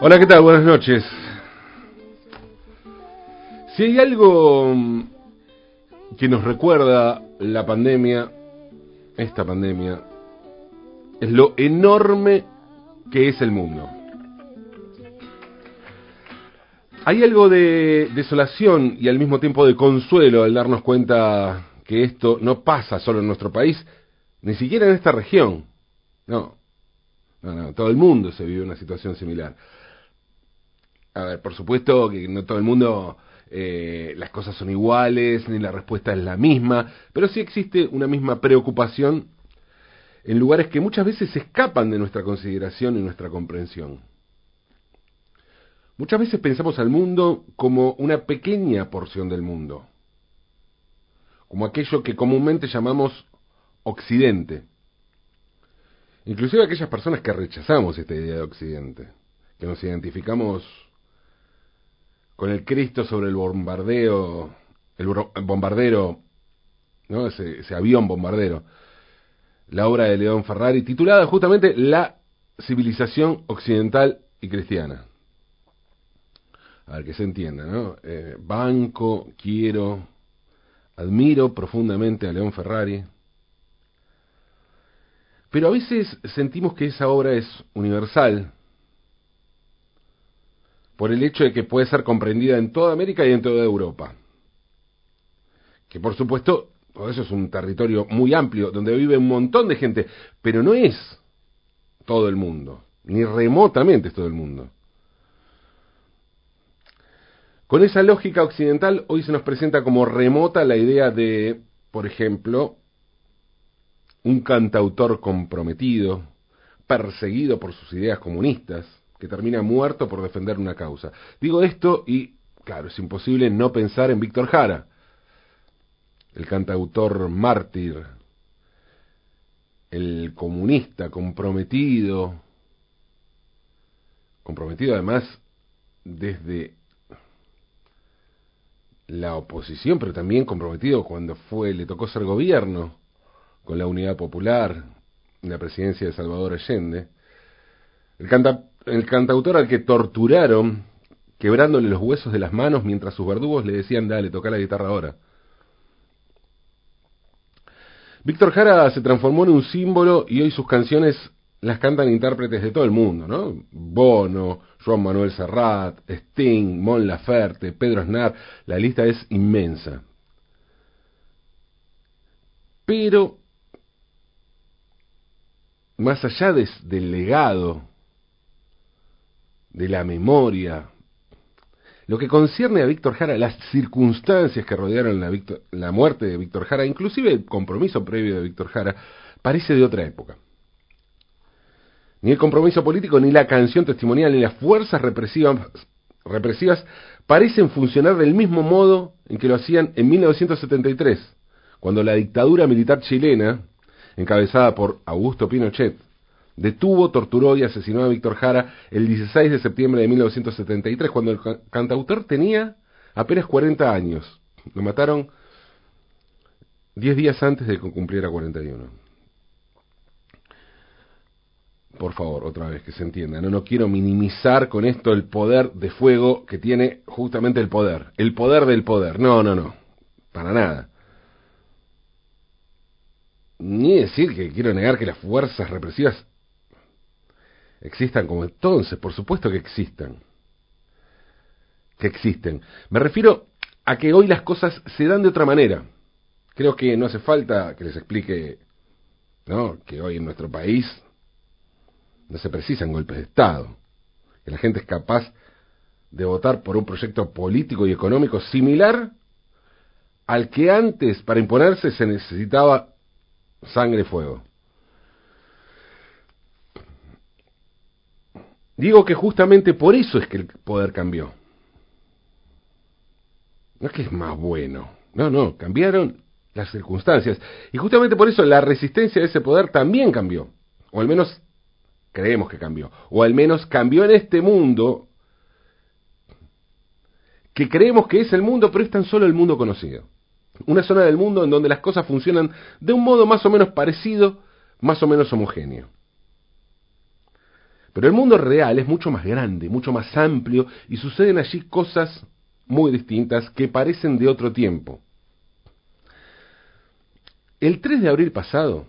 Hola, ¿qué tal? Buenas noches. Si hay algo mm, que nos recuerda la pandemia, esta pandemia, es lo enorme que es el mundo. Hay algo de desolación y al mismo tiempo de consuelo al darnos cuenta que esto no pasa solo en nuestro país, ni siquiera en esta región. No, no, no, todo el mundo se vive una situación similar. A ver, por supuesto que no todo el mundo eh, las cosas son iguales, ni la respuesta es la misma, pero sí existe una misma preocupación en lugares que muchas veces escapan de nuestra consideración y nuestra comprensión. Muchas veces pensamos al mundo como una pequeña porción del mundo, como aquello que comúnmente llamamos Occidente. Inclusive aquellas personas que rechazamos esta idea de Occidente, que nos identificamos con el Cristo sobre el bombardeo, el bombardero, ¿no? ese, avión bombardero, la obra de León Ferrari, titulada justamente La civilización occidental y cristiana. A ver que se entienda, ¿no? Eh, banco, quiero, admiro profundamente a León Ferrari, pero a veces sentimos que esa obra es universal, por el hecho de que puede ser comprendida en toda América y en toda Europa. Que por supuesto, todo eso es un territorio muy amplio, donde vive un montón de gente, pero no es todo el mundo, ni remotamente es todo el mundo. Con esa lógica occidental, hoy se nos presenta como remota la idea de, por ejemplo, un cantautor comprometido, perseguido por sus ideas comunistas, que termina muerto por defender una causa. Digo esto y, claro, es imposible no pensar en Víctor Jara, el cantautor mártir, el comunista comprometido, comprometido además desde la oposición, pero también comprometido cuando fue le tocó ser gobierno con la Unidad Popular, la presidencia de Salvador Allende. El, canta, el cantautor al que torturaron quebrándole los huesos de las manos mientras sus verdugos le decían, dale, toca la guitarra ahora. Víctor Jara se transformó en un símbolo y hoy sus canciones las cantan intérpretes de todo el mundo, ¿no? Bono, Juan Manuel Serrat, Sting, Mon Laferte, Pedro Aznar, la lista es inmensa. Pero, más allá del legado de la memoria. Lo que concierne a Víctor Jara, las circunstancias que rodearon la, la muerte de Víctor Jara, inclusive el compromiso previo de Víctor Jara, parece de otra época. Ni el compromiso político, ni la canción testimonial, ni las fuerzas represivas, represivas parecen funcionar del mismo modo en que lo hacían en 1973, cuando la dictadura militar chilena, encabezada por Augusto Pinochet, detuvo, torturó y asesinó a Víctor Jara el 16 de septiembre de 1973, cuando el cantautor tenía apenas 40 años. Lo mataron 10 días antes de que cumpliera 41. Por favor, otra vez que se entienda, no, no quiero minimizar con esto el poder de fuego que tiene justamente el poder, el poder del poder. No, no, no, para nada. Ni decir que quiero negar que las fuerzas represivas existan como entonces, por supuesto que existan. Que existen. Me refiero a que hoy las cosas se dan de otra manera. Creo que no hace falta que les explique ¿no? que hoy en nuestro país no se precisan golpes de Estado, que la gente es capaz de votar por un proyecto político y económico similar al que antes para imponerse se necesitaba sangre y fuego. Digo que justamente por eso es que el poder cambió. No es que es más bueno. No, no, cambiaron las circunstancias. Y justamente por eso la resistencia a ese poder también cambió. O al menos creemos que cambió. O al menos cambió en este mundo que creemos que es el mundo, pero es tan solo el mundo conocido. Una zona del mundo en donde las cosas funcionan de un modo más o menos parecido, más o menos homogéneo. Pero el mundo real es mucho más grande, mucho más amplio, y suceden allí cosas muy distintas que parecen de otro tiempo. El 3 de abril pasado,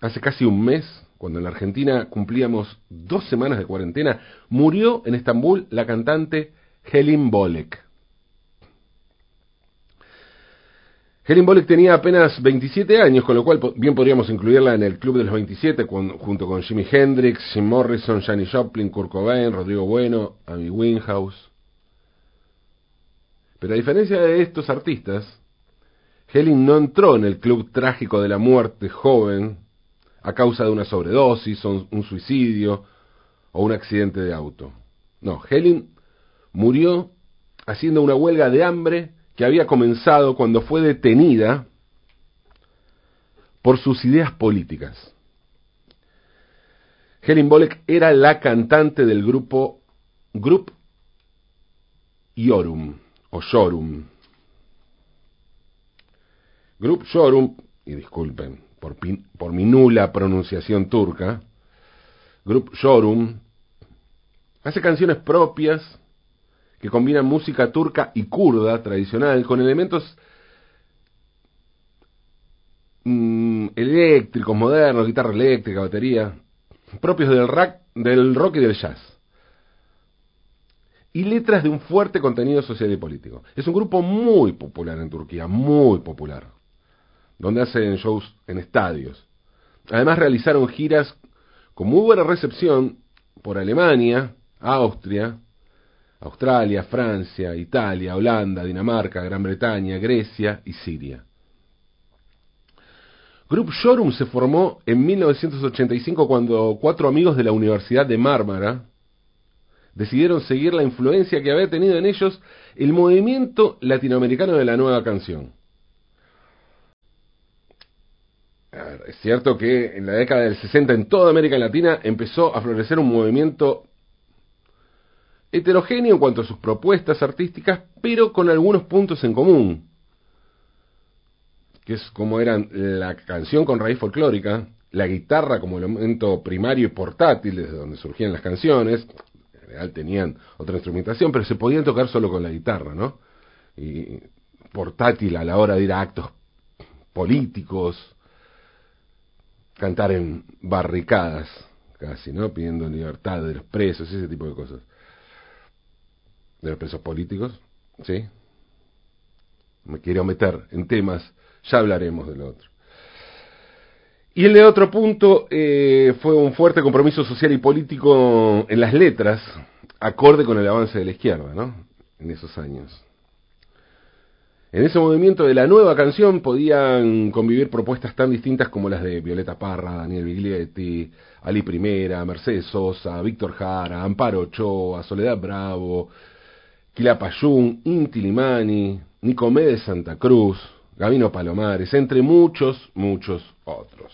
hace casi un mes, cuando en la Argentina cumplíamos dos semanas de cuarentena, murió en Estambul la cantante Helin Bolek. Helen Bolek tenía apenas 27 años, con lo cual bien podríamos incluirla en el club de los 27, junto con Jimi Hendrix, Jim Morrison, Janis Joplin, Kurt Cobain, Rodrigo Bueno, Amy Winehouse. Pero a diferencia de estos artistas, Helen no entró en el club trágico de la muerte joven a causa de una sobredosis, un suicidio o un accidente de auto. No, Helen murió haciendo una huelga de hambre que había comenzado cuando fue detenida por sus ideas políticas. Helen Bolek era la cantante del grupo Group Yorum o Shorum. Group Shorum, y disculpen por, mi nula pronunciación turca, Group Shorum hace canciones propias que combinan música turca y kurda tradicional con elementos mm, eléctricos, modernos, guitarra eléctrica, batería, propios del, del rock y del jazz. Y letras de un fuerte contenido social y político. Es un grupo muy popular en Turquía, muy popular, donde hacen shows en estadios. Además realizaron giras con muy buena recepción por Alemania, Austria, Australia, Francia, Italia, Holanda, Dinamarca, Gran Bretaña, Grecia y Siria. Group Shorum se formó en 1985 cuando cuatro amigos de la Universidad de Mármara decidieron seguir la influencia que había tenido en ellos el movimiento latinoamericano de la nueva canción. es cierto que en la década del 60 en toda América Latina empezó a florecer un movimiento heterogéneo en cuanto a sus propuestas artísticas, pero con algunos puntos en común, que es como eran la canción con raíz folclórica, la guitarra como elemento primario y portátil desde donde surgían las canciones, en general tenían otra instrumentación, pero se podían tocar solo con la guitarra, ¿no? Y portátil a la hora de ir a actos políticos, cantar en barricadas, casi, ¿no? Pidiendo libertad de los presos, ese tipo de cosas de los presos políticos, ¿sí? Me quiero meter en temas, ya hablaremos del otro. Y el de otro punto eh, fue un fuerte compromiso social y político en las letras, acorde con el avance de la izquierda, ¿no? En esos años. En ese movimiento de la nueva canción podían convivir propuestas tan distintas como las de Violeta Parra, Daniel Biglietti, Ali Primera, Mercedes Sosa, Víctor Jara, Amparo Ochoa, Soledad Bravo, Quilapayún, Inti Limani, Nicomé de Santa Cruz, Gabino Palomares, entre muchos, muchos otros.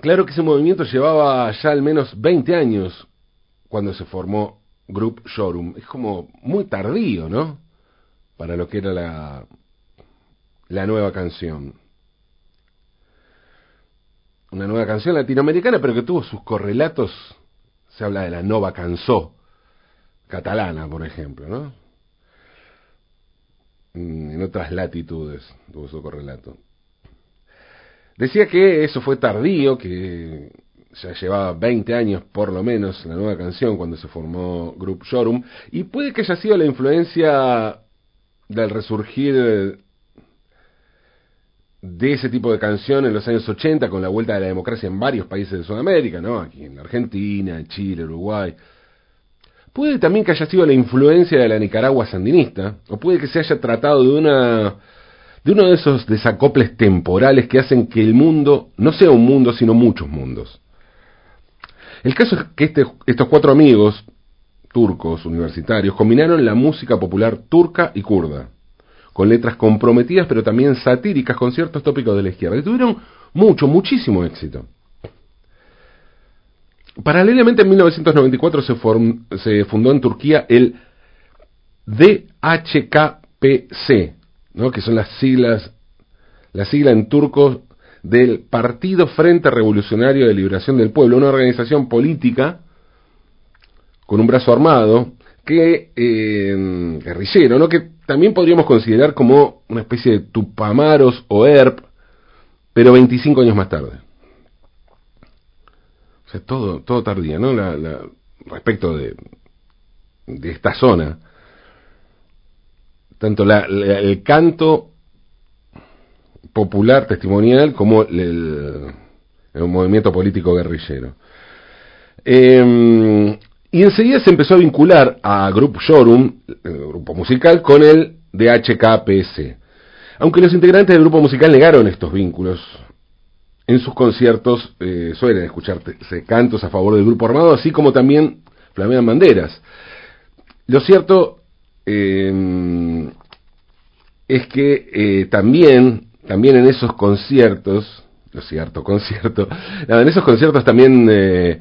Claro que ese movimiento llevaba ya al menos 20 años cuando se formó Group Showroom. Es como muy tardío, ¿no? Para lo que era la, la nueva canción. Una nueva canción latinoamericana, pero que tuvo sus correlatos. Se habla de la Nova Cansó, catalana, por ejemplo, ¿no? Mm, en otras latitudes tuvo su correlato. Decía que eso fue tardío, que ya llevaba 20 años por lo menos la nueva canción cuando se formó Group Showroom, y puede que haya sido la influencia del resurgir de ese tipo de canción en los años 80 con la vuelta de la democracia en varios países de Sudamérica, ¿no? Aquí en Argentina, en Chile, Uruguay, Puede también que haya sido la influencia de la Nicaragua sandinista, o puede que se haya tratado de una de uno de esos desacoples temporales que hacen que el mundo no sea un mundo, sino muchos mundos. El caso es que este, estos cuatro amigos turcos universitarios combinaron la música popular turca y kurda, con letras comprometidas pero también satíricas con ciertos tópicos de la izquierda, y tuvieron mucho, muchísimo éxito. Paralelamente, en 1994 se, se fundó en Turquía el DHKPC, ¿no? que son las siglas, la sigla en turco del Partido Frente Revolucionario de Liberación del Pueblo, una organización política con un brazo armado, que eh, guerrillero, ¿no? que también podríamos considerar como una especie de Tupamaros o ERP, pero 25 años más tarde. Todo, todo tardía, ¿no? La, respecto de, de esta zona. Tanto el canto popular testimonial como el, movimiento político guerrillero. Eh, y enseguida se empezó a vincular a Group Showroom, el grupo musical, con el DHKPS. Aunque los integrantes del grupo musical negaron estos vínculos, en sus conciertos eh, suelen escucharse cantos a favor del grupo armado, así como también flamean banderas. Lo cierto eh, es que eh, también, también en esos conciertos, lo cierto, concierto, en esos conciertos también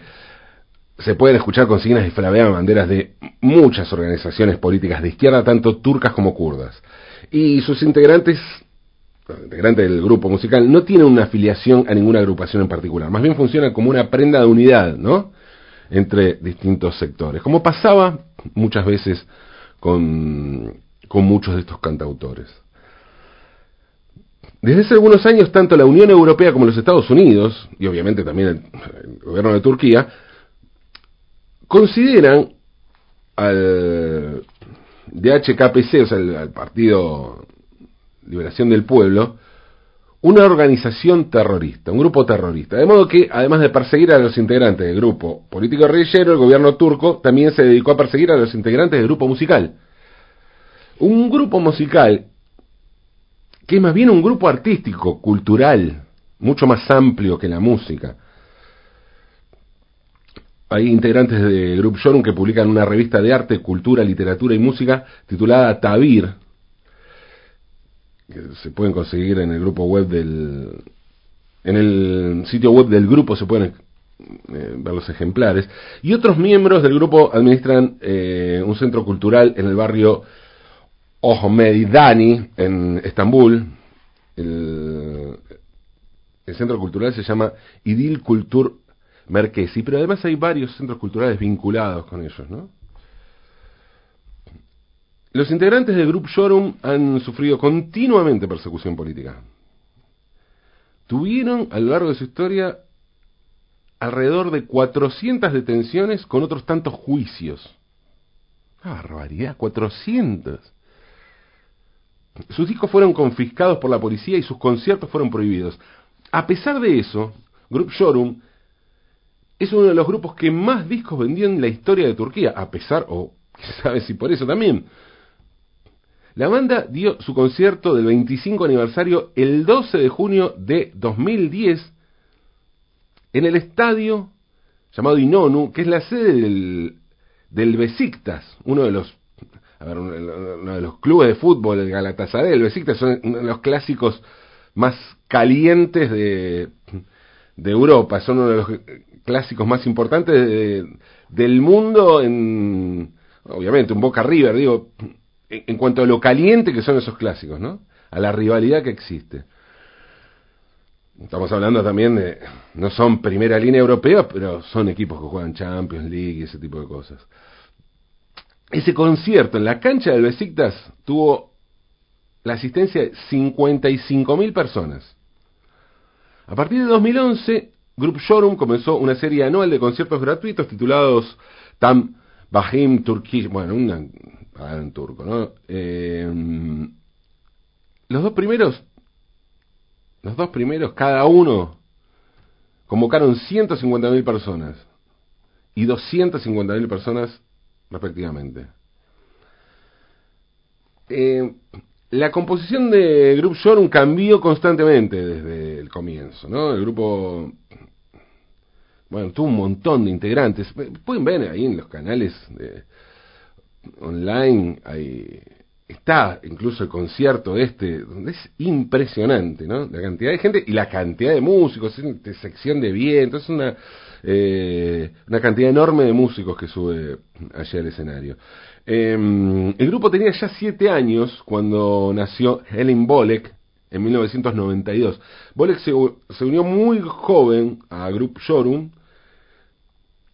se pueden escuchar consignas y flamean banderas de muchas organizaciones políticas de izquierda, tanto turcas como kurdas. Y sus integrantes, integrantes del grupo musical, no tienen una afiliación a ninguna agrupación en particular, más bien funciona como una prenda de unidad, ¿no? Entre distintos sectores, como pasaba muchas veces con, con muchos de estos cantautores. Desde hace algunos años, tanto la Unión Europea como los Estados Unidos, y obviamente también el gobierno de Turquía, consideran al DHKPC, o sea, al Partido Liberación del Pueblo, una organización terrorista, un grupo terrorista. De modo que, además de perseguir a los integrantes del grupo político guerrillero, el gobierno turco también se dedicó a perseguir a los integrantes del grupo musical. Un grupo musical que es más bien un grupo artístico, cultural, mucho más amplio que la música hay integrantes de Group Showroom que publican una revista de arte, cultura, literatura y música titulada Tabir, que se pueden conseguir en el grupo web del en el sitio web del grupo se pueden eh, ver los ejemplares y otros miembros del grupo administran eh, un centro cultural en el barrio Ohmeidani en Estambul el, el centro cultural se llama Idil Kultur Merquesi, pero además hay varios centros culturales vinculados con ellos, ¿no? Los integrantes del Grupo Showroom han sufrido continuamente persecución política. Tuvieron a lo largo de su historia alrededor de 400 detenciones con otros tantos juicios. ¡Ah, barbaridad! 400. Sus discos fueron confiscados por la policía y sus conciertos fueron prohibidos. A pesar de eso, Group Showroom es uno de los grupos que más discos vendió en la historia de Turquía, a pesar, o sabe si por eso también. La banda dio su concierto del 25 aniversario el 12 de junio de 2010 en el estadio llamado Inonu, que es la sede del, del Besiktas, uno de los uno de los clubes de fútbol, el Galatasaray, el Besiktas son uno de los clásicos más calientes de, de Europa, son uno de los clásicos más importantes del mundo en, obviamente, un Boca River, digo, en, cuanto a lo caliente que son esos clásicos, ¿no? A la rivalidad que existe. Estamos hablando también de, no son primera línea europea, pero son equipos que juegan Champions League y ese tipo de cosas. Ese concierto en la cancha del Besiktas tuvo la asistencia de 55.000 personas. A partir de 2011, Group Showroom comenzó una serie anual de conciertos gratuitos titulados Tam Bahim Turkish, bueno, un en turco, ¿no? Eh, los dos primeros, los dos primeros, cada uno convocaron 150.000 personas y 250.000 personas respectivamente. Eh, la composición de Group Showroom cambió constantemente desde el comienzo, ¿no? El grupo bueno, tuvo un montón de integrantes. Pueden ver ahí en los canales de, online, ahí está incluso el concierto este, donde es impresionante, ¿no? La cantidad de gente y la cantidad de músicos, de sección de viento, es una, eh, una cantidad enorme de músicos que sube allá al escenario. Em, el grupo tenía ya siete años cuando nació Helen Bolek en 1992. Bolek se, se unió muy joven a Group Showroom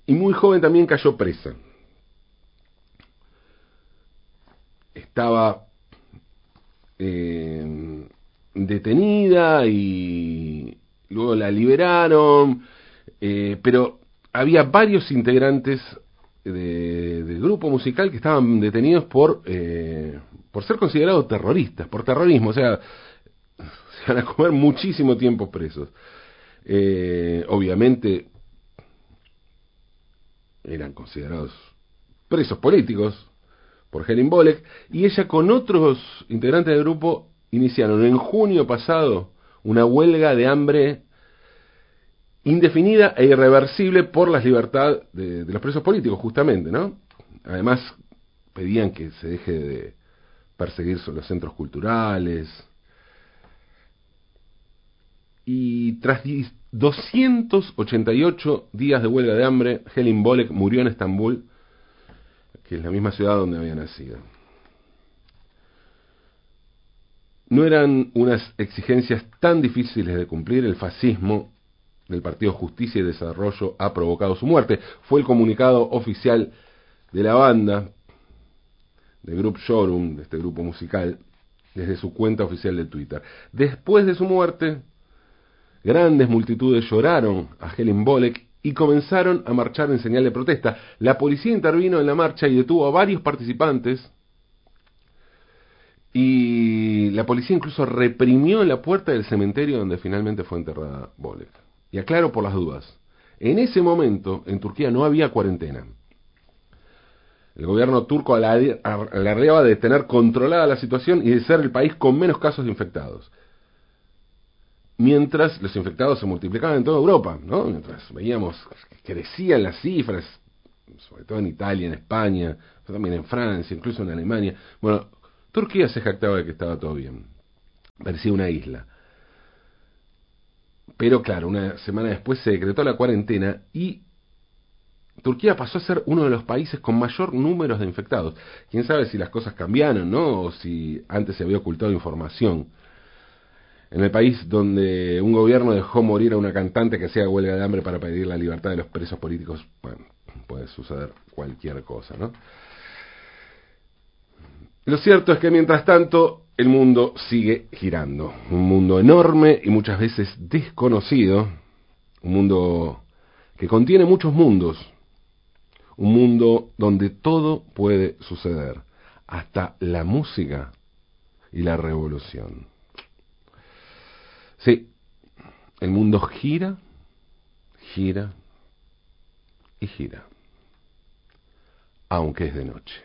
y muy joven también cayó presa. Estaba eh, detenida y luego la liberaron, eh, pero había varios integrantes del grupo musical que estaban detenidos por, eh, por ser considerados terroristas, por terrorismo, o sea, se van a comer muchísimo tiempo presos. Eh, obviamente eran considerados presos políticos por Helen Bolek y ella con otros integrantes del grupo iniciaron en junio pasado una huelga de hambre indefinida e irreversible por la libertad de, los presos políticos, justamente, ¿no? Además, pedían que se deje de perseguir los centros culturales. Y tras 288 días de huelga de hambre, Helen Bolek murió en Estambul, que es la misma ciudad donde había nacido. No eran unas exigencias tan difíciles de cumplir, el fascismo del Partido Justicia y Desarrollo ha provocado su muerte. Fue el comunicado oficial de la banda, de Group Showroom, de este grupo musical, desde su cuenta oficial de Twitter. Después de su muerte, grandes multitudes lloraron a Helen Bolek y comenzaron a marchar en señal de protesta. La policía intervino en la marcha y detuvo a varios participantes. Y la policía incluso reprimió en la puerta del cementerio donde finalmente fue enterrada Bolek. Y aclaro por las dudas. En ese momento, en Turquía no había cuarentena. El gobierno turco alardeaba de tener controlada la situación y de ser el país con menos casos infectados. Mientras los infectados se multiplicaban en toda Europa, ¿no? Mientras veíamos que crecían las cifras, sobre todo en Italia, en España, también en Francia, incluso en Alemania. Bueno, Turquía se jactaba de que estaba todo bien. Parecía una isla. Pero claro, una semana después se decretó la cuarentena y Turquía pasó a ser uno de los países con mayor número de infectados. Quién sabe si las cosas cambiaron, ¿no? O si antes se había ocultado información. En el país donde un gobierno dejó morir a una cantante que hacía huelga de hambre para pedir la libertad de los presos políticos, bueno, puede suceder cualquier cosa, ¿no? Lo cierto es que mientras tanto el mundo sigue girando. Un mundo enorme y muchas veces desconocido. Un mundo que contiene muchos mundos. Un mundo donde todo puede suceder. Hasta la música y la revolución. Sí, el mundo gira, gira y gira. Aunque es de noche.